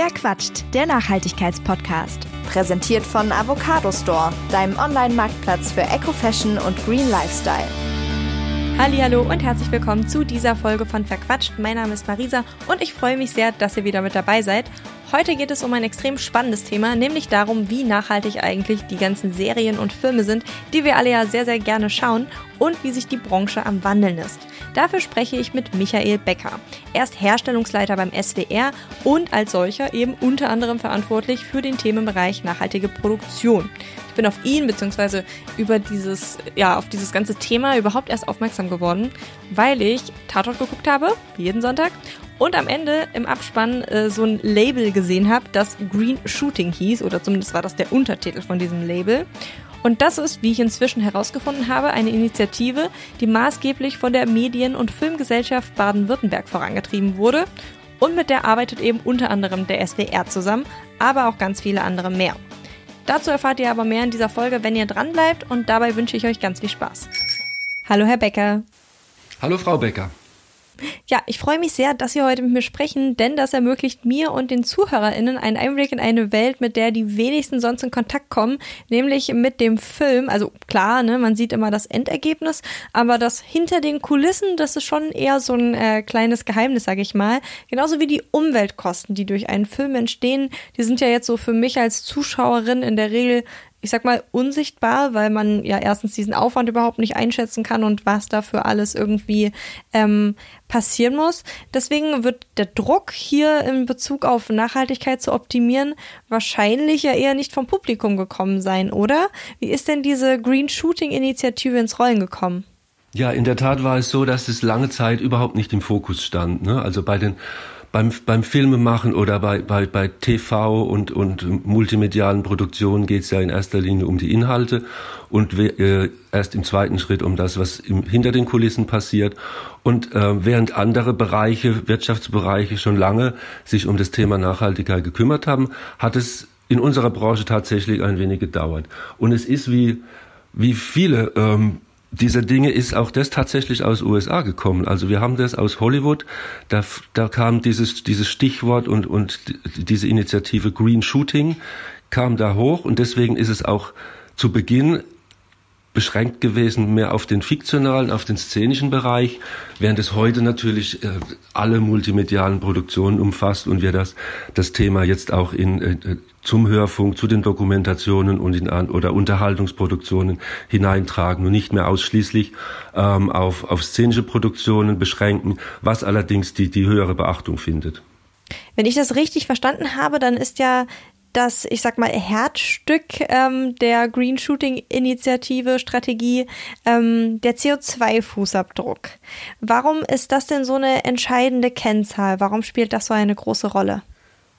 Wer quatscht? Der Nachhaltigkeitspodcast. Präsentiert von Avocado Store, deinem Online-Marktplatz für Eco-Fashion und Green Lifestyle. Hallo und herzlich willkommen zu dieser Folge von Verquatscht. Mein Name ist Marisa und ich freue mich sehr, dass ihr wieder mit dabei seid. Heute geht es um ein extrem spannendes Thema, nämlich darum, wie nachhaltig eigentlich die ganzen Serien und Filme sind, die wir alle ja sehr, sehr gerne schauen und wie sich die Branche am Wandeln ist. Dafür spreche ich mit Michael Becker. Er ist Herstellungsleiter beim SWR und als solcher eben unter anderem verantwortlich für den Themenbereich nachhaltige Produktion. Ich bin auf ihn bzw. über dieses, ja, auf dieses ganze Thema überhaupt erst aufmerksam geworden, weil ich Tatort geguckt habe, jeden Sonntag, und am Ende im Abspann äh, so ein Label gesehen habe, das Green Shooting hieß, oder zumindest war das der Untertitel von diesem Label. Und das ist, wie ich inzwischen herausgefunden habe, eine Initiative, die maßgeblich von der Medien- und Filmgesellschaft Baden-Württemberg vorangetrieben wurde. Und mit der arbeitet eben unter anderem der SWR zusammen, aber auch ganz viele andere mehr. Dazu erfahrt ihr aber mehr in dieser Folge, wenn ihr dran bleibt und dabei wünsche ich euch ganz viel Spaß. Hallo Herr Becker. Hallo Frau Becker. Ja, ich freue mich sehr, dass Sie heute mit mir sprechen, denn das ermöglicht mir und den ZuhörerInnen einen Einblick in eine Welt, mit der die wenigsten sonst in Kontakt kommen, nämlich mit dem Film. Also klar, ne, man sieht immer das Endergebnis, aber das hinter den Kulissen, das ist schon eher so ein äh, kleines Geheimnis, sage ich mal. Genauso wie die Umweltkosten, die durch einen Film entstehen, die sind ja jetzt so für mich als Zuschauerin in der Regel ich sag mal, unsichtbar, weil man ja erstens diesen Aufwand überhaupt nicht einschätzen kann und was dafür alles irgendwie ähm, passieren muss. Deswegen wird der Druck hier in Bezug auf Nachhaltigkeit zu optimieren wahrscheinlich ja eher nicht vom Publikum gekommen sein, oder? Wie ist denn diese Green Shooting Initiative ins Rollen gekommen? Ja, in der Tat war es so, dass es lange Zeit überhaupt nicht im Fokus stand. Ne? Also bei den beim, beim Filmemachen oder bei, bei, bei TV und, und multimedialen Produktionen geht es ja in erster Linie um die Inhalte und äh, erst im zweiten Schritt um das, was im, hinter den Kulissen passiert. Und äh, während andere Bereiche, Wirtschaftsbereiche schon lange sich um das Thema Nachhaltigkeit gekümmert haben, hat es in unserer Branche tatsächlich ein wenig gedauert. Und es ist wie, wie viele ähm, dieser Dinge ist auch das tatsächlich aus USA gekommen. Also wir haben das aus Hollywood. Da, da kam dieses, dieses Stichwort und, und diese Initiative Green Shooting kam da hoch und deswegen ist es auch zu Beginn beschränkt gewesen mehr auf den fiktionalen, auf den szenischen Bereich, während es heute natürlich äh, alle multimedialen Produktionen umfasst und wir das, das Thema jetzt auch in, äh, zum Hörfunk, zu den Dokumentationen und in, oder Unterhaltungsproduktionen hineintragen und nicht mehr ausschließlich ähm, auf, auf szenische Produktionen beschränken, was allerdings die, die höhere Beachtung findet. Wenn ich das richtig verstanden habe, dann ist ja das, ich sag mal, Herzstück ähm, der Green Shooting Initiative Strategie ähm, der CO2-Fußabdruck. Warum ist das denn so eine entscheidende Kennzahl? Warum spielt das so eine große Rolle?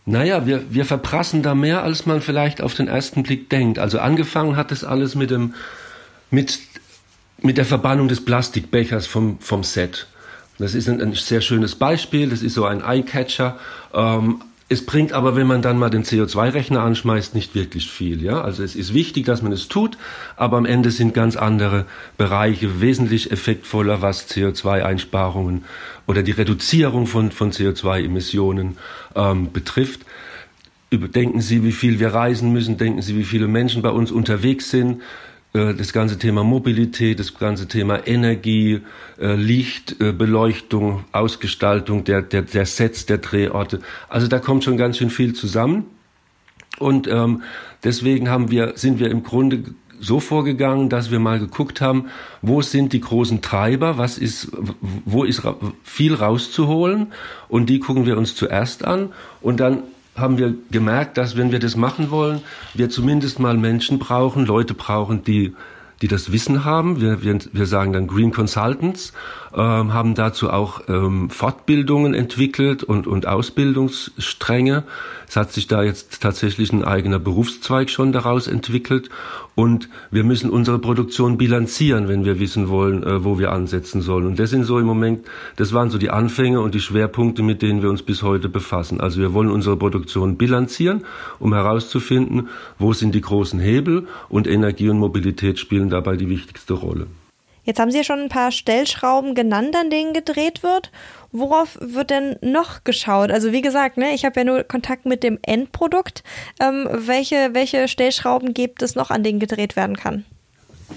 Naja, wir, wir verprassen da mehr, als man vielleicht auf den ersten Blick denkt. Also angefangen hat das alles mit dem, mit, mit der Verbannung des Plastikbechers vom, vom Set. Das ist ein, ein sehr schönes Beispiel. Das ist so ein Eyecatcher. Ähm, es bringt aber, wenn man dann mal den CO2-Rechner anschmeißt, nicht wirklich viel. Ja? Also es ist wichtig, dass man es tut, aber am Ende sind ganz andere Bereiche wesentlich effektvoller, was CO2-Einsparungen oder die Reduzierung von, von CO2-Emissionen ähm, betrifft. Denken Sie, wie viel wir reisen müssen, denken Sie, wie viele Menschen bei uns unterwegs sind, das ganze Thema Mobilität, das ganze Thema Energie, äh, Licht, äh, Beleuchtung, Ausgestaltung der, der, der Sets, der Drehorte. Also da kommt schon ganz schön viel zusammen. Und ähm, deswegen haben wir, sind wir im Grunde so vorgegangen, dass wir mal geguckt haben, wo sind die großen Treiber, was ist, wo ist viel rauszuholen und die gucken wir uns zuerst an und dann haben wir gemerkt, dass wenn wir das machen wollen, wir zumindest mal Menschen brauchen, Leute brauchen, die die das Wissen haben. Wir, wir, wir sagen dann Green Consultants, ähm, haben dazu auch ähm, Fortbildungen entwickelt und, und Ausbildungsstränge. Es hat sich da jetzt tatsächlich ein eigener Berufszweig schon daraus entwickelt. Und wir müssen unsere Produktion bilanzieren, wenn wir wissen wollen, äh, wo wir ansetzen sollen. Und das sind so im Moment, das waren so die Anfänge und die Schwerpunkte, mit denen wir uns bis heute befassen. Also wir wollen unsere Produktion bilanzieren, um herauszufinden, wo sind die großen Hebel und Energie und Mobilität spielen dabei die wichtigste Rolle. Jetzt haben Sie ja schon ein paar Stellschrauben genannt, an denen gedreht wird. Worauf wird denn noch geschaut? Also wie gesagt, ne, ich habe ja nur Kontakt mit dem Endprodukt. Ähm, welche, welche Stellschrauben gibt es noch, an denen gedreht werden kann?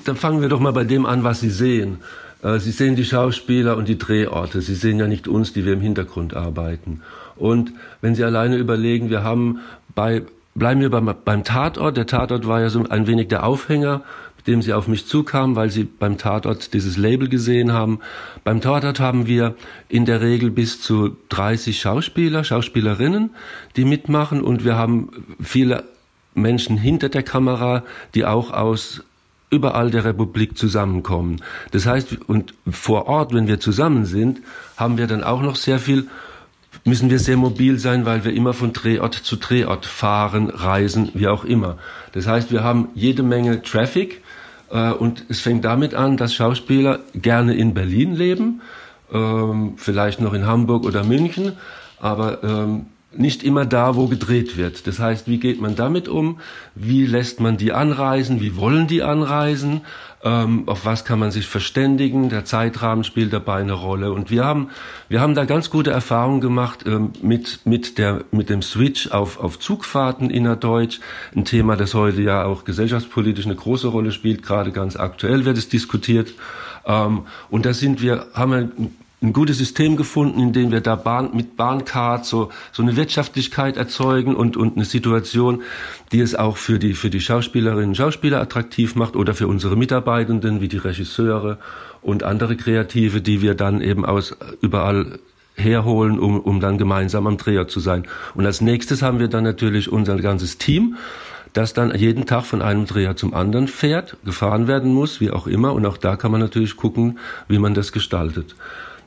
Dann fangen wir doch mal bei dem an, was Sie sehen. Äh, Sie sehen die Schauspieler und die Drehorte. Sie sehen ja nicht uns, die wir im Hintergrund arbeiten. Und wenn Sie alleine überlegen, wir haben bei, bleiben wir beim, beim Tatort. Der Tatort war ja so ein wenig der Aufhänger dem sie auf mich zukamen, weil sie beim Tatort dieses Label gesehen haben. Beim Tatort haben wir in der Regel bis zu 30 Schauspieler, Schauspielerinnen, die mitmachen und wir haben viele Menschen hinter der Kamera, die auch aus überall der Republik zusammenkommen. Das heißt, und vor Ort, wenn wir zusammen sind, haben wir dann auch noch sehr viel müssen wir sehr mobil sein, weil wir immer von Drehort zu Drehort fahren, reisen, wie auch immer. Das heißt, wir haben jede Menge Traffic und es fängt damit an, dass Schauspieler gerne in Berlin leben, ähm, vielleicht noch in Hamburg oder München, aber ähm, nicht immer da, wo gedreht wird. Das heißt, wie geht man damit um? Wie lässt man die anreisen? Wie wollen die anreisen? Ähm, auf was kann man sich verständigen? Der Zeitrahmen spielt dabei eine Rolle. Und wir haben, wir haben da ganz gute Erfahrungen gemacht ähm, mit, mit, der, mit dem Switch auf, auf Zugfahrten innerdeutsch. Ein Thema, das heute ja auch gesellschaftspolitisch eine große Rolle spielt. Gerade ganz aktuell wird es diskutiert. Ähm, und da sind wir, haben wir ein gutes System gefunden, in dem wir da Bahn, mit Bahncard so, so eine Wirtschaftlichkeit erzeugen und, und eine Situation, die es auch für die, für die Schauspielerinnen und Schauspieler attraktiv macht oder für unsere Mitarbeitenden wie die Regisseure und andere Kreative, die wir dann eben aus überall herholen, um, um dann gemeinsam am Dreher zu sein. Und als nächstes haben wir dann natürlich unser ganzes Team, das dann jeden Tag von einem Dreher zum anderen fährt, gefahren werden muss, wie auch immer. Und auch da kann man natürlich gucken, wie man das gestaltet.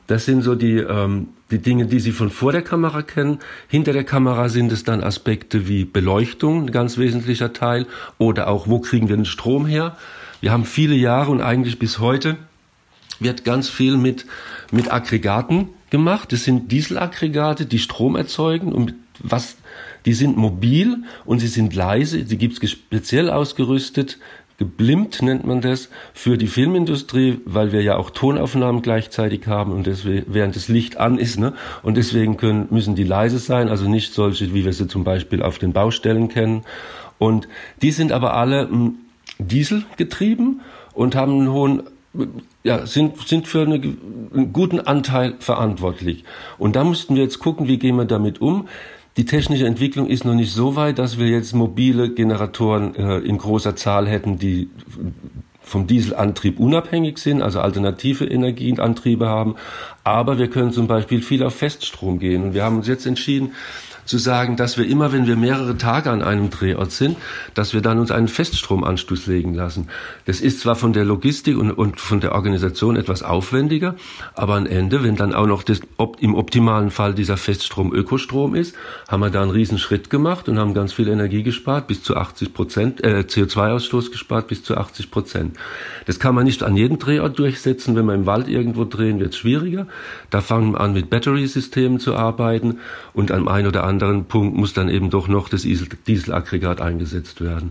Das sind so die, ähm, die Dinge, die Sie von vor der Kamera kennen. Hinter der Kamera sind es dann Aspekte wie Beleuchtung, ein ganz wesentlicher Teil, oder auch, wo kriegen wir den Strom her. Wir haben viele Jahre und eigentlich bis heute wird ganz viel mit, mit Aggregaten gemacht. Das sind Dieselaggregate, die Strom erzeugen und was, die sind mobil und sie sind leise. Die gibt's speziell ausgerüstet geblimmt nennt man das, für die Filmindustrie, weil wir ja auch Tonaufnahmen gleichzeitig haben und deswegen, während das Licht an ist, ne? Und deswegen können, müssen die leise sein, also nicht solche, wie wir sie zum Beispiel auf den Baustellen kennen. Und die sind aber alle hm, Diesel getrieben und haben einen hohen ja, sind, sind für eine, einen guten Anteil verantwortlich. Und da mussten wir jetzt gucken, wie gehen wir damit um. Die technische Entwicklung ist noch nicht so weit, dass wir jetzt mobile Generatoren äh, in großer Zahl hätten, die vom Dieselantrieb unabhängig sind, also alternative Energienantriebe haben. Aber wir können zum Beispiel viel auf Feststrom gehen. Und wir haben uns jetzt entschieden, zu sagen, dass wir immer, wenn wir mehrere Tage an einem Drehort sind, dass wir dann uns einen Feststromanschluss legen lassen. Das ist zwar von der Logistik und, und von der Organisation etwas aufwendiger, aber am Ende, wenn dann auch noch das, ob, im optimalen Fall dieser Feststrom Ökostrom ist, haben wir da einen riesen Schritt gemacht und haben ganz viel Energie gespart, bis zu 80 Prozent, äh, CO2-Ausstoß gespart, bis zu 80 Prozent. Das kann man nicht an jedem Drehort durchsetzen. Wenn wir im Wald irgendwo drehen, wird es schwieriger. Da fangen wir an, mit Battery-Systemen zu arbeiten und an einem oder anderen anderen Punkt muss dann eben doch noch das Dieselaggregat eingesetzt werden.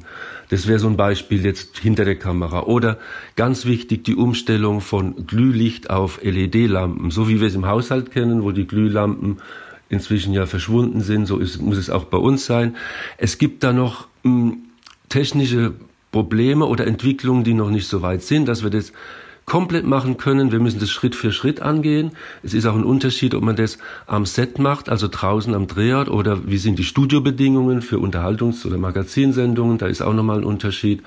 Das wäre so ein Beispiel jetzt hinter der Kamera. Oder ganz wichtig die Umstellung von Glühlicht auf LED-Lampen, so wie wir es im Haushalt kennen, wo die Glühlampen inzwischen ja verschwunden sind, so ist, muss es auch bei uns sein. Es gibt da noch mh, hm, technische Probleme oder Entwicklungen, die noch nicht so weit sind, dass wir das komplett machen können. Wir müssen das Schritt für Schritt angehen. Es ist auch ein Unterschied, ob man das am Set macht, also draußen am Drehort, oder wie sind die Studiobedingungen für Unterhaltungs- oder Magazinsendungen. Da ist auch nochmal ein Unterschied.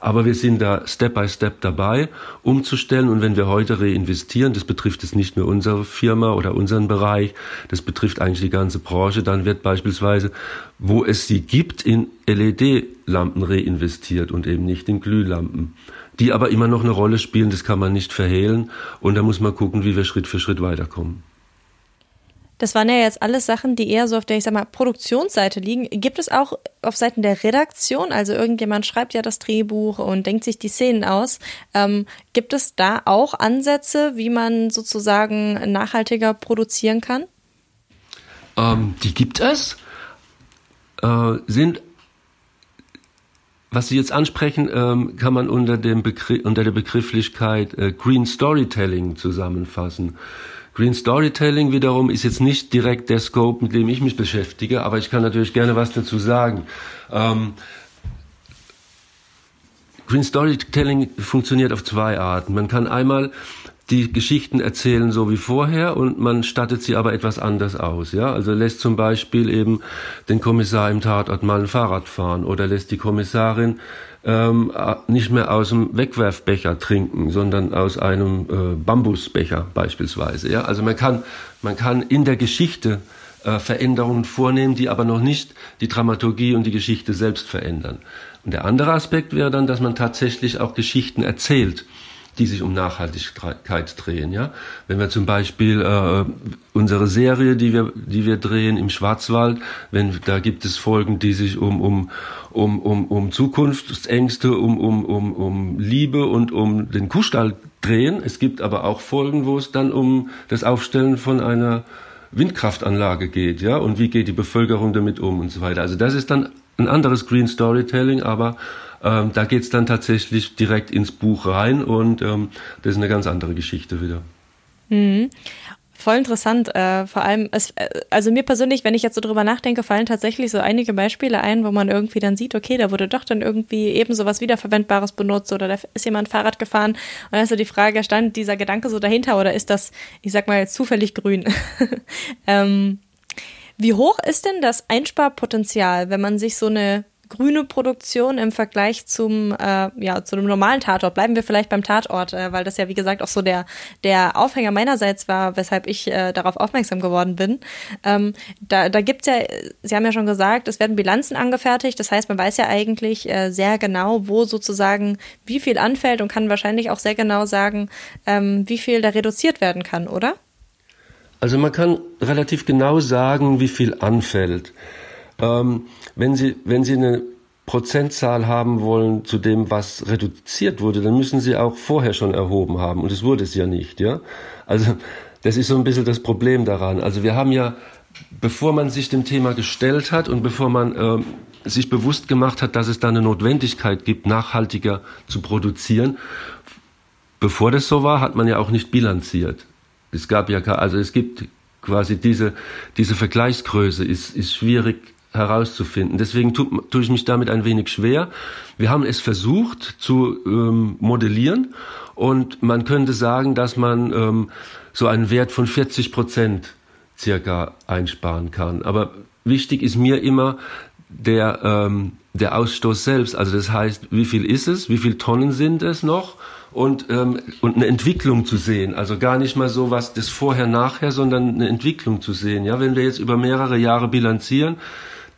Aber wir sind da Step by Step dabei, umzustellen. Und wenn wir heute reinvestieren, das betrifft es nicht nur unsere Firma oder unseren Bereich, das betrifft eigentlich die ganze Branche, dann wird beispielsweise, wo es sie gibt, in LED-Lampen reinvestiert und eben nicht in Glühlampen die aber immer noch eine Rolle spielen, das kann man nicht verhehlen. Und da muss man gucken, wie wir Schritt für Schritt weiterkommen. Das waren ja jetzt alles Sachen, die eher so auf der, ich sag mal, Produktionsseite liegen. Gibt es auch auf Seiten der Redaktion, also irgendjemand schreibt ja das Drehbuch und denkt sich die Szenen aus, ähm, gibt es da auch Ansätze, wie man sozusagen nachhaltiger produzieren kann? Ähm, die gibt es, äh, sind was Sie jetzt ansprechen, ähm, kann man unter, dem Begriff, unter der Begrifflichkeit äh, Green Storytelling zusammenfassen. Green Storytelling wiederum ist jetzt nicht direkt der Scope, mit dem ich mich beschäftige, aber ich kann natürlich gerne was dazu sagen. Ähm, Green Storytelling funktioniert auf zwei Arten. Man kann einmal die Geschichten erzählen so wie vorher und man stattet sie aber etwas anders aus. Ja, also lässt zum Beispiel eben den Kommissar im Tatort mal ein Fahrrad fahren oder lässt die Kommissarin ähm, nicht mehr aus dem Wegwerfbecher trinken, sondern aus einem äh, Bambusbecher beispielsweise. Ja, also man kann man kann in der Geschichte äh, Veränderungen vornehmen, die aber noch nicht die Dramaturgie und die Geschichte selbst verändern. Und der andere Aspekt wäre dann, dass man tatsächlich auch Geschichten erzählt die sich um Nachhaltigkeit drehen. Ja, wenn wir zum Beispiel äh, unsere Serie, die wir, die wir drehen im Schwarzwald, wenn da gibt es Folgen, die sich um um um um, um Zukunftsängste, um um um um Liebe und um den Kuhstall drehen. Es gibt aber auch Folgen, wo es dann um das Aufstellen von einer Windkraftanlage geht, ja, und wie geht die Bevölkerung damit um und so weiter. Also das ist dann ein anderes Green Storytelling, aber ähm, da geht's dann tatsächlich direkt ins Buch rein und ähm, das ist eine ganz andere Geschichte wieder. Mhm. Voll interessant. Äh, vor allem, es, äh, also mir persönlich, wenn ich jetzt so drüber nachdenke, fallen tatsächlich so einige Beispiele ein, wo man irgendwie dann sieht, okay, da wurde doch dann irgendwie eben so was Wiederverwendbares benutzt oder da ist jemand Fahrrad gefahren. Und dann ist so die Frage, stand dieser Gedanke so dahinter oder ist das, ich sag mal, zufällig grün? ähm, wie hoch ist denn das Einsparpotenzial, wenn man sich so eine grüne Produktion im Vergleich zum äh, ja zu einem normalen Tatort. Bleiben wir vielleicht beim Tatort, äh, weil das ja wie gesagt auch so der der Aufhänger meinerseits war, weshalb ich äh, darauf aufmerksam geworden bin. Ähm, da da gibt's ja, Sie haben ja schon gesagt, es werden Bilanzen angefertigt. Das heißt, man weiß ja eigentlich äh, sehr genau, wo sozusagen wie viel anfällt und kann wahrscheinlich auch sehr genau sagen, ähm, wie viel da reduziert werden kann, oder? Also man kann relativ genau sagen, wie viel anfällt. Ähm, wenn Sie, wenn Sie eine Prozentzahl haben wollen zu dem, was reduziert wurde, dann müssen Sie auch vorher schon erhoben haben. Und es wurde es ja nicht, ja. Also, das ist so ein bisschen das Problem daran. Also, wir haben ja, bevor man sich dem Thema gestellt hat und bevor man äh, sich bewusst gemacht hat, dass es da eine Notwendigkeit gibt, nachhaltiger zu produzieren, bevor das so war, hat man ja auch nicht bilanziert. Es gab ja, also es gibt quasi diese, diese Vergleichsgröße ist, ist schwierig herauszufinden. Deswegen tue tu ich mich damit ein wenig schwer. Wir haben es versucht zu ähm, modellieren und man könnte sagen, dass man ähm, so einen Wert von 40 Prozent circa einsparen kann. Aber wichtig ist mir immer der, ähm, der Ausstoß selbst. Also das heißt, wie viel ist es, wie viele Tonnen sind es noch und, ähm, und eine Entwicklung zu sehen. Also gar nicht mal so was das Vorher-Nachher, sondern eine Entwicklung zu sehen. Ja, wenn wir jetzt über mehrere Jahre bilanzieren,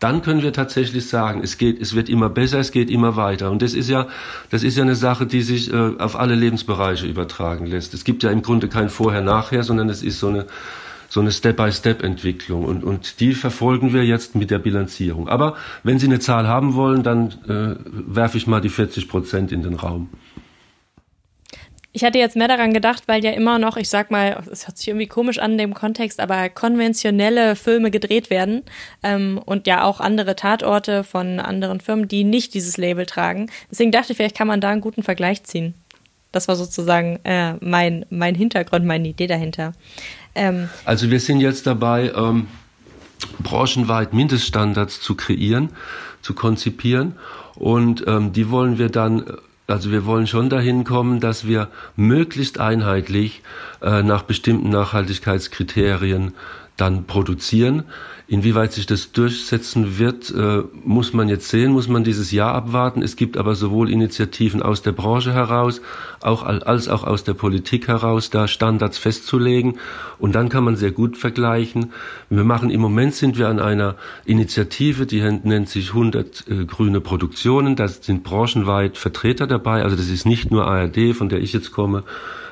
dann können wir tatsächlich sagen, es geht, es wird immer besser, es geht immer weiter. Und das ist ja, das ist ja eine Sache, die sich äh, auf alle Lebensbereiche übertragen lässt. Es gibt ja im Grunde kein Vorher-Nachher, sondern es ist so eine, so eine Step-by-Step-Entwicklung und, und die verfolgen wir jetzt mit der Bilanzierung. Aber wenn Sie eine Zahl haben wollen, dann äh, werfe ich mal die 40 Prozent in den Raum. Ich hatte jetzt mehr daran gedacht, weil ja immer noch, ich sag mal, es hört sich irgendwie komisch an in dem Kontext, aber konventionelle Filme gedreht werden ähm, und ja auch andere Tatorte von anderen Firmen, die nicht dieses Label tragen. Deswegen dachte ich, vielleicht kann man da einen guten Vergleich ziehen. Das war sozusagen äh, mein, mein Hintergrund, meine Idee dahinter. Ähm, also wir sind jetzt dabei, ähm, branchenweit Mindeststandards zu kreieren, zu konzipieren und ähm, die wollen wir dann also wir wollen schon dahin kommen, dass wir möglichst einheitlich äh, nach bestimmten Nachhaltigkeitskriterien dann produzieren. Inwieweit sich das durchsetzen wird, äh, muss man jetzt sehen, muss man dieses Jahr abwarten. Es gibt aber sowohl Initiativen aus der Branche heraus, auch, als auch aus der Politik heraus, da Standards festzulegen. Und dann kann man sehr gut vergleichen. Wir machen im Moment sind wir an einer Initiative, die nennt sich 100 äh, grüne Produktionen. Da sind branchenweit Vertreter dabei. Also das ist nicht nur ARD, von der ich jetzt komme.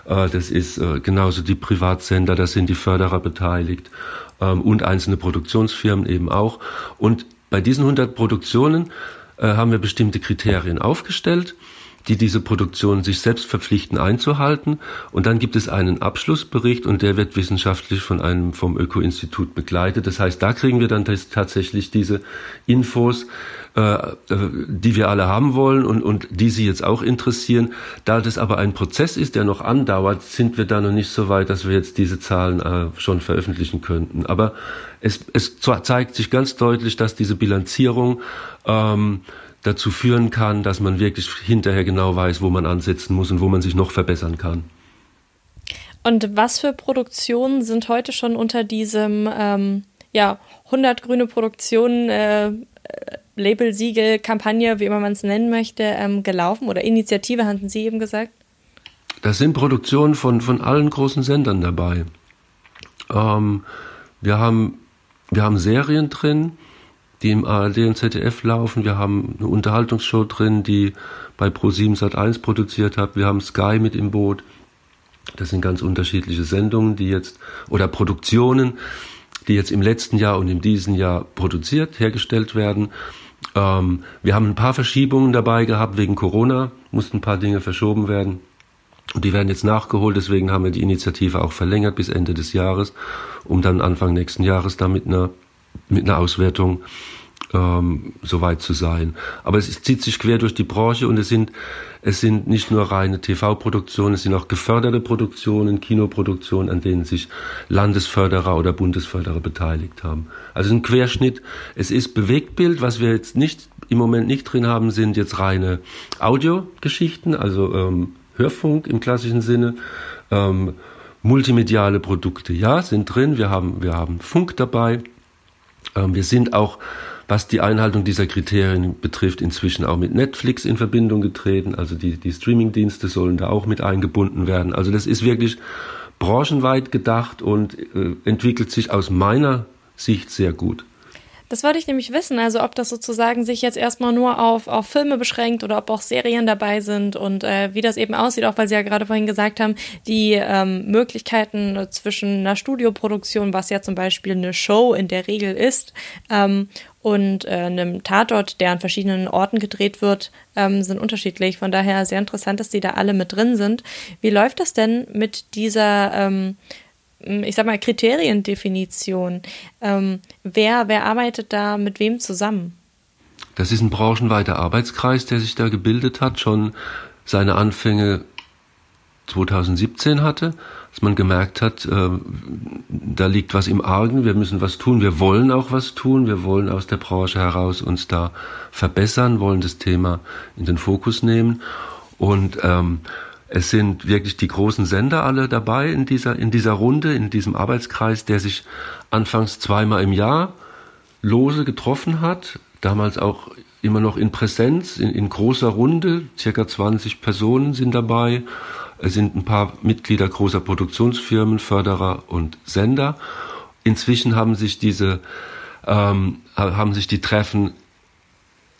Äh, das ist äh, genauso die Privatsender, da sind die Förderer beteiligt ähm, und einzelne Produktionsfirmen eben auch. Und bei diesen 100 Produktionen äh, haben wir bestimmte Kriterien aufgestellt. die diese Produktion sich selbst verpflichten einzuhalten. Und dann gibt es einen Abschlussbericht und der wird wissenschaftlich von einem vom Öko-Institut begleitet. Das heißt, da kriegen wir dann tatsächlich diese Infos, die wir alle haben wollen und, und die Sie jetzt auch interessieren. Da das aber ein Prozess ist, der noch andauert, sind wir da noch nicht so weit, dass wir jetzt diese Zahlen äh, schon veröffentlichen könnten. Aber es, es zeigt sich ganz deutlich, dass diese Bilanzierung ähm, dazu führen kann, dass man wirklich hinterher genau weiß, wo man ansetzen muss und wo man sich noch verbessern kann. Und was für Produktionen sind heute schon unter diesem ähm, ja, 100 grüne Produktionen äh, Label, Siegel, Kampagne, wie immer man es nennen möchte, ähm, gelaufen oder Initiative, hatten Sie eben gesagt? Das sind Produktionen von, von allen großen Sendern dabei. Ähm, wir, haben, wir haben Serien drin, die im ARD und ZDF laufen. Wir haben eine Unterhaltungsshow drin, die bei Pro7 Sat1 produziert hat. Wir haben Sky mit im Boot. Das sind ganz unterschiedliche Sendungen, die jetzt, oder Produktionen, die jetzt im letzten Jahr und in diesem Jahr produziert, hergestellt werden. Ähm, wir haben ein paar Verschiebungen dabei gehabt wegen Corona, mussten ein paar Dinge verschoben werden. Und die werden jetzt nachgeholt, deswegen haben wir die Initiative auch verlängert bis Ende des Jahres, um dann Anfang nächsten Jahres da mit einer, mit einer Auswertung ähm, soweit zu sein. Aber es zieht sich quer durch die Branche und es sind, es sind nicht nur reine TV-Produktionen, es sind auch geförderte Produktionen, Kinoproduktionen, an denen sich Landesförderer oder Bundesförderer beteiligt haben. Also ein Querschnitt. Es ist Bewegtbild, was wir jetzt nicht im Moment nicht drin haben, sind jetzt reine Audiogeschichten, also ähm, Hörfunk im klassischen Sinne. Ähm, multimediale Produkte, ja, sind drin. Wir haben, wir haben Funk dabei. Ähm, wir sind auch was die Einhaltung dieser Kriterien betrifft, inzwischen auch mit Netflix in Verbindung getreten. Also die, die Streaming-Dienste sollen da auch mit eingebunden werden. Also das ist wirklich branchenweit gedacht und äh, entwickelt sich aus meiner Sicht sehr gut. Das wollte ich nämlich wissen, also ob das sozusagen sich jetzt erstmal nur auf, auf Filme beschränkt oder ob auch Serien dabei sind und äh, wie das eben aussieht, auch weil Sie ja gerade vorhin gesagt haben, die ähm, Möglichkeiten zwischen einer Studioproduktion, was ja zum Beispiel eine Show in der Regel ist, ähm, und äh, einem Tatort, der an verschiedenen Orten gedreht wird, ähm, sind unterschiedlich. Von daher sehr interessant, dass die da alle mit drin sind. Wie läuft das denn mit dieser ähm, ich sag mal, Kriteriendefinition. Ähm, wer, wer arbeitet da mit wem zusammen? Das ist ein branchenweiter Arbeitskreis, der sich da gebildet hat, schon seine Anfänge 2017 hatte, dass man gemerkt hat, äh, da liegt was im Argen, wir müssen was tun, wir wollen auch was tun, wir wollen aus der Branche heraus uns da verbessern, wollen das Thema in den Fokus nehmen und ähm, es sind wirklich die großen Sender alle dabei in dieser, in dieser Runde, in diesem Arbeitskreis, der sich anfangs zweimal im Jahr lose getroffen hat. Damals auch immer noch in Präsenz, in, in großer Runde. Circa 20 Personen sind dabei. Es sind ein paar Mitglieder großer Produktionsfirmen, Förderer und Sender. Inzwischen haben sich diese, ähm, haben sich die Treffen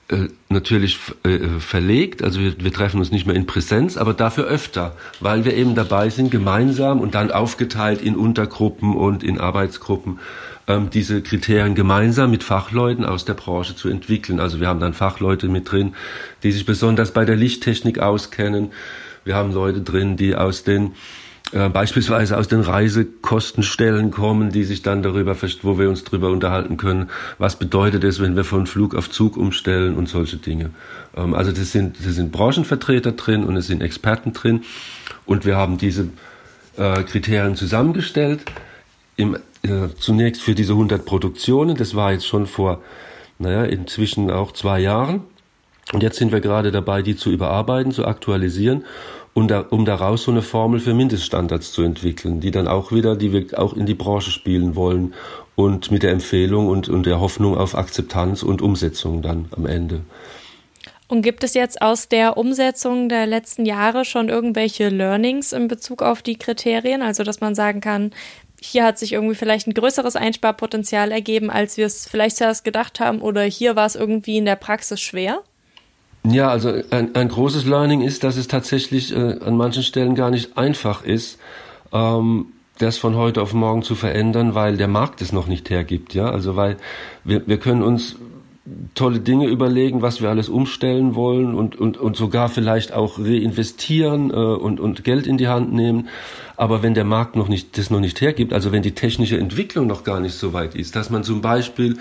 äh, natürlich äh, verlegt, also wir, wir, treffen uns nicht mehr in Präsenz, aber dafür öfter, weil wir eben dabei sind, gemeinsam und dann aufgeteilt in Untergruppen und in Arbeitsgruppen ähm, diese Kriterien gemeinsam mit Fachleuten aus der Branche zu entwickeln. Also wir haben dann Fachleute mit drin, die sich besonders bei der Lichttechnik auskennen. Wir haben Leute drin, die aus den äh, beispielsweise aus den Reisekostenstellen kommen, die sich dann darüber, wo wir uns darüber unterhalten können, was bedeutet es, wenn wir von Flug auf Zug umstellen und solche Dinge. Ähm, also das sind, das sind Branchenvertreter drin und es sind Experten drin und wir haben diese äh, Kriterien zusammengestellt. Im, äh, zunächst für diese 100 Produktionen, das war jetzt schon vor, naja, inzwischen auch zwei Jahren. Und jetzt sind wir gerade dabei, die zu überarbeiten, zu aktualisieren und da, um daraus so eine Formel für Mindeststandards zu entwickeln, die dann auch wieder, die wir auch in die Branche spielen wollen und mit der Empfehlung und, und der Hoffnung auf Akzeptanz und Umsetzung dann am Ende. Und gibt es jetzt aus der Umsetzung der letzten Jahre schon irgendwelche Learnings in Bezug auf die Kriterien? Also, dass man sagen kann, hier hat sich irgendwie vielleicht ein größeres Einsparpotenzial ergeben, als wir es vielleicht zuerst gedacht haben, oder hier war es irgendwie in der Praxis schwer? Ja, also ein, ein großes Learning ist, dass es tatsächlich äh, an manchen Stellen gar nicht einfach ist, ähm, das von heute auf morgen zu verändern, weil der Markt es noch nicht hergibt. Ja, also weil wir, wir können uns tolle Dinge überlegen, was wir alles umstellen wollen und, und, und sogar vielleicht auch reinvestieren äh, und, und Geld in die Hand nehmen. Aber wenn der Markt noch nicht, das noch nicht hergibt, also wenn die technische Entwicklung noch gar nicht so weit ist, dass man zum Beispiel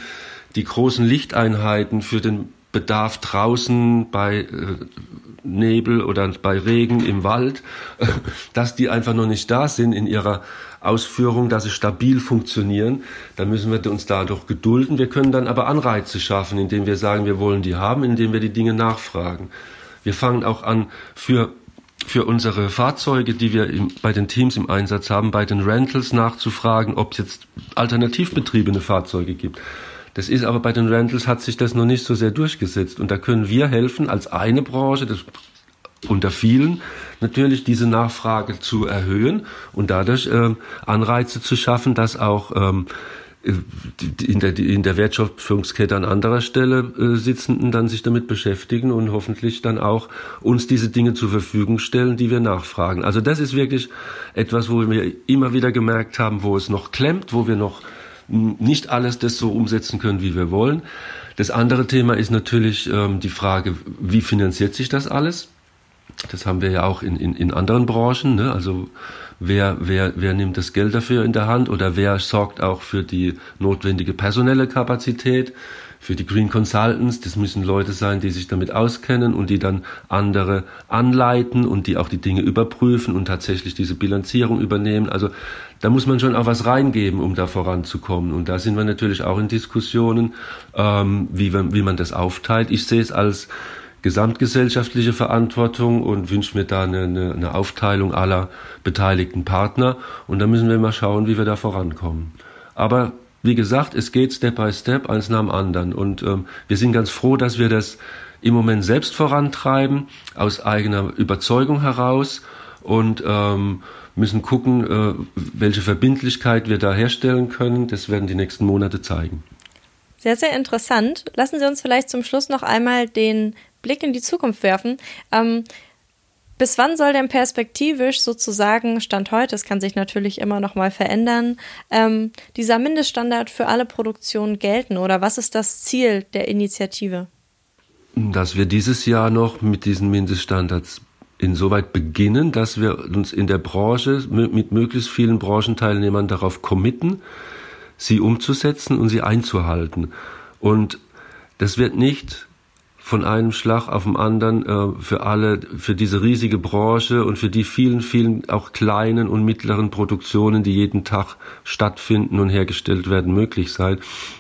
die großen Lichteinheiten für den Bedarf draußen bei äh, Nebel oder bei Regen im Wald, dass die einfach noch nicht da sind in ihrer Ausführung, dass sie stabil funktionieren, dann müssen wir uns dadurch gedulden. Wir können dann aber Anreize schaffen, indem wir sagen, wir wollen die haben, indem wir die Dinge nachfragen. Wir fangen auch an, für für unsere Fahrzeuge, die wir im, bei den Teams im Einsatz haben, bei den Rentals nachzufragen, ob es jetzt alternativ betriebene Fahrzeuge gibt. Das ist aber bei den Rentals hat sich das noch nicht so sehr durchgesetzt. Und da können wir helfen als eine Branche, das unter vielen natürlich diese Nachfrage zu erhöhen und dadurch äh, Anreize zu schaffen, dass auch ähm, in der, in der Wertschöpfungskette an anderer Stelle äh, Sitzenden dann sich damit beschäftigen und hoffentlich dann auch uns diese Dinge zur Verfügung stellen, die wir nachfragen. Also das ist wirklich etwas, wo wir immer wieder gemerkt haben, wo es noch klemmt, wo wir noch nicht alles das so umsetzen können, wie wir wollen. Das andere Thema ist natürlich ähm, die Frage, wie finanziert sich das alles? Das haben wir ja auch in, in, in anderen Branchen. Ne? Also wer, wer, wer nimmt das Geld dafür in der Hand oder wer sorgt auch für die notwendige personelle Kapazität? Für die Green Consultants. Das müssen Leute sein, die sich damit auskennen und die dann andere anleiten und die auch die Dinge überprüfen und tatsächlich diese Bilanzierung übernehmen. Also da muss man schon auch was reingeben, um da voranzukommen. Und da sind wir natürlich auch in Diskussionen, ähm, wie, wie man das aufteilt. Ich sehe es als gesamtgesellschaftliche Verantwortung und wünsche mir da eine, eine, eine Aufteilung aller beteiligten Partner. Und da müssen wir mal schauen, wie wir da vorankommen. Aber wie gesagt, es geht Step by Step, eins nach dem anderen. Und ähm, wir sind ganz froh, dass wir das im Moment selbst vorantreiben, aus eigener Überzeugung heraus und ähm, müssen gucken, äh, welche Verbindlichkeit wir da herstellen können. Das werden die nächsten Monate zeigen. Sehr, sehr interessant. Lassen Sie uns vielleicht zum Schluss noch einmal den Blick in die Zukunft werfen. Ähm, bis wann soll denn perspektivisch sozusagen, Stand heute, es kann sich natürlich immer noch mal verändern, ähm, dieser Mindeststandard für alle Produktionen gelten? Oder was ist das Ziel der Initiative? Dass wir dieses Jahr noch mit diesen Mindeststandards insoweit beginnen, dass wir uns in der Branche mit möglichst vielen Branchenteilnehmern darauf committen, sie umzusetzen und sie einzuhalten. Und das wird nicht von einem Schlag auf den anderen äh, für alle, für diese riesige Branche und für die vielen, vielen auch kleinen und mittleren Produktionen, die jeden Tag stattfinden und hergestellt werden, möglich sein.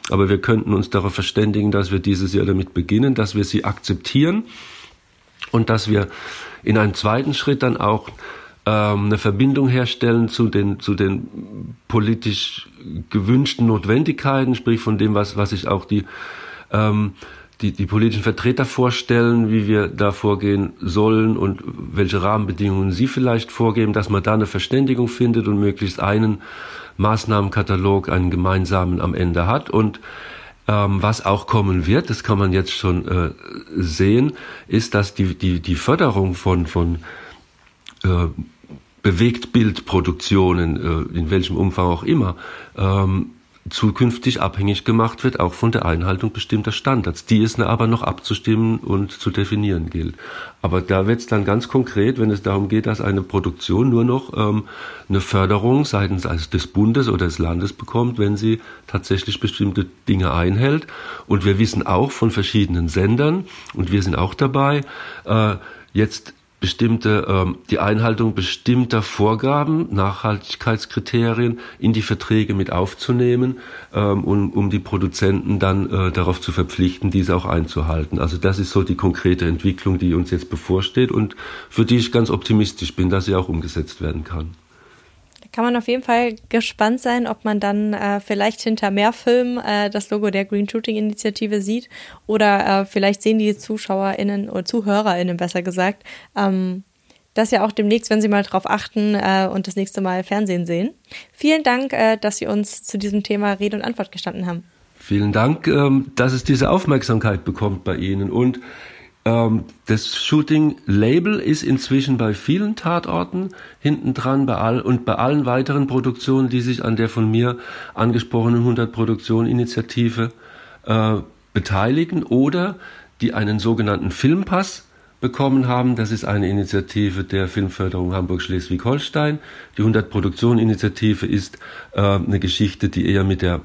Aber wir könnten uns darauf verständigen, dass wir dieses Jahr damit beginnen, dass wir sie akzeptieren und dass wir in einem zweiten Schritt dann auch ähm, eine Verbindung herstellen zu den, zu den politisch gewünschten Notwendigkeiten, sprich von dem, was, was sich auch die ähm, die, die politischen Vertreter vorstellen, wie wir da vorgehen sollen und welche Rahmenbedingungen sie vielleicht vorgeben, dass man da eine Verständigung findet und möglichst einen Maßnahmenkatalog, einen gemeinsamen am Ende hat. Und ähm, was auch kommen wird, das kann man jetzt schon äh, sehen, ist, dass die, die, die Förderung von, von äh, Bewegtbildproduktionen, äh, in welchem Umfang auch immer, ähm, zukünftig abhängig gemacht wird, auch von der Einhaltung bestimmter Standards, die es aber noch abzustimmen und zu definieren gilt. Aber da wird es dann ganz konkret, wenn es darum geht, dass eine Produktion nur noch ähm, eine Förderung seitens also des Bundes oder des Landes bekommt, wenn sie tatsächlich bestimmte Dinge einhält. Und wir wissen auch von verschiedenen Sendern, und wir sind auch dabei, äh, jetzt bestimmte, ähm, die Einhaltung bestimmter Vorgaben, Nachhaltigkeitskriterien in die Verträge mit aufzunehmen, ähm, um, um die Produzenten dann äh, darauf zu verpflichten, diese auch einzuhalten. Also das ist so die konkrete Entwicklung, die uns jetzt bevorsteht und für die ich ganz optimistisch bin, dass sie auch umgesetzt werden kann kann man auf jeden Fall gespannt sein, ob man dann äh, vielleicht hinter mehr Filmen äh, das Logo der Green Shooting Initiative sieht oder äh, vielleicht sehen die ZuschauerInnen oder ZuhörerInnen besser gesagt, ähm, das ja auch demnächst, wenn Sie mal drauf achten äh, und das nächste Mal Fernsehen sehen. Vielen Dank, äh, dass Sie uns zu diesem Thema Rede und Antwort gestanden haben. Vielen Dank, ähm, dass es diese Aufmerksamkeit bekommt bei Ihnen und das Shooting-Label ist inzwischen bei vielen Tatorten hinten dran bei all, und bei allen weiteren Produktionen, die sich an der von mir angesprochenen 100 Produktionen Initiative äh, beteiligen oder die einen sogenannten Filmpass bekommen haben. Das ist eine Initiative der Filmförderung Hamburg-Schleswig-Holstein. Die 100 Produktion Initiative ist äh, eine Geschichte, die eher mit der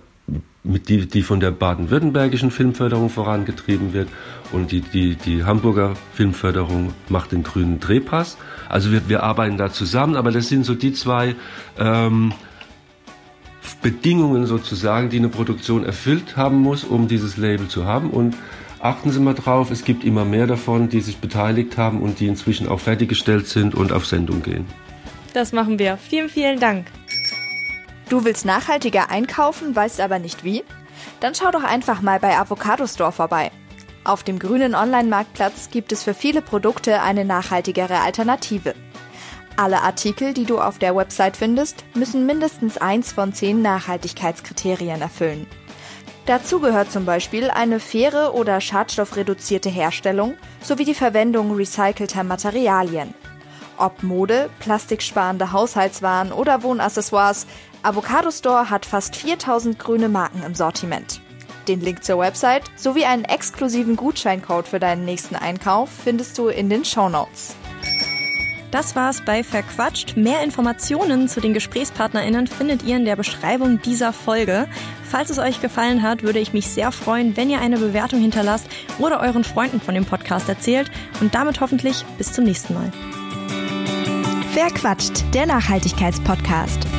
die, die von der baden-württembergischen Filmförderung vorangetrieben wird und die, die, die Hamburger Filmförderung macht den grünen Drehpass. Also wir, wir arbeiten da zusammen, aber das sind so die zwei ähm, Bedingungen sozusagen, die eine Produktion erfüllt haben muss, um dieses Label zu haben. Und achten Sie mal drauf, es gibt immer mehr davon, die sich beteiligt haben und die inzwischen auch fertiggestellt sind und auf Sendung gehen. Das machen wir. Vielen, vielen Dank. Du willst nachhaltiger einkaufen, weißt aber nicht wie? Dann schau doch einfach mal bei Avocado Store vorbei. Auf dem grünen Online-Marktplatz gibt es für viele Produkte eine nachhaltigere Alternative. Alle Artikel, die du auf der Website findest, müssen mindestens eins von zehn Nachhaltigkeitskriterien erfüllen. Dazu gehört zum Beispiel eine faire oder schadstoffreduzierte Herstellung sowie die Verwendung recycelter Materialien. Ob Mode, plastiksparende Haushaltswaren oder Wohnaccessoires, Avocado Store hat fast 4000 grüne Marken im Sortiment. Den Link zur Website sowie einen exklusiven Gutscheincode für deinen nächsten Einkauf findest du in den Show Notes. Das war's bei Verquatscht. Mehr Informationen zu den GesprächspartnerInnen findet ihr in der Beschreibung dieser Folge. Falls es euch gefallen hat, würde ich mich sehr freuen, wenn ihr eine Bewertung hinterlasst oder euren Freunden von dem Podcast erzählt. Und damit hoffentlich bis zum nächsten Mal. Verquatscht, der Nachhaltigkeitspodcast.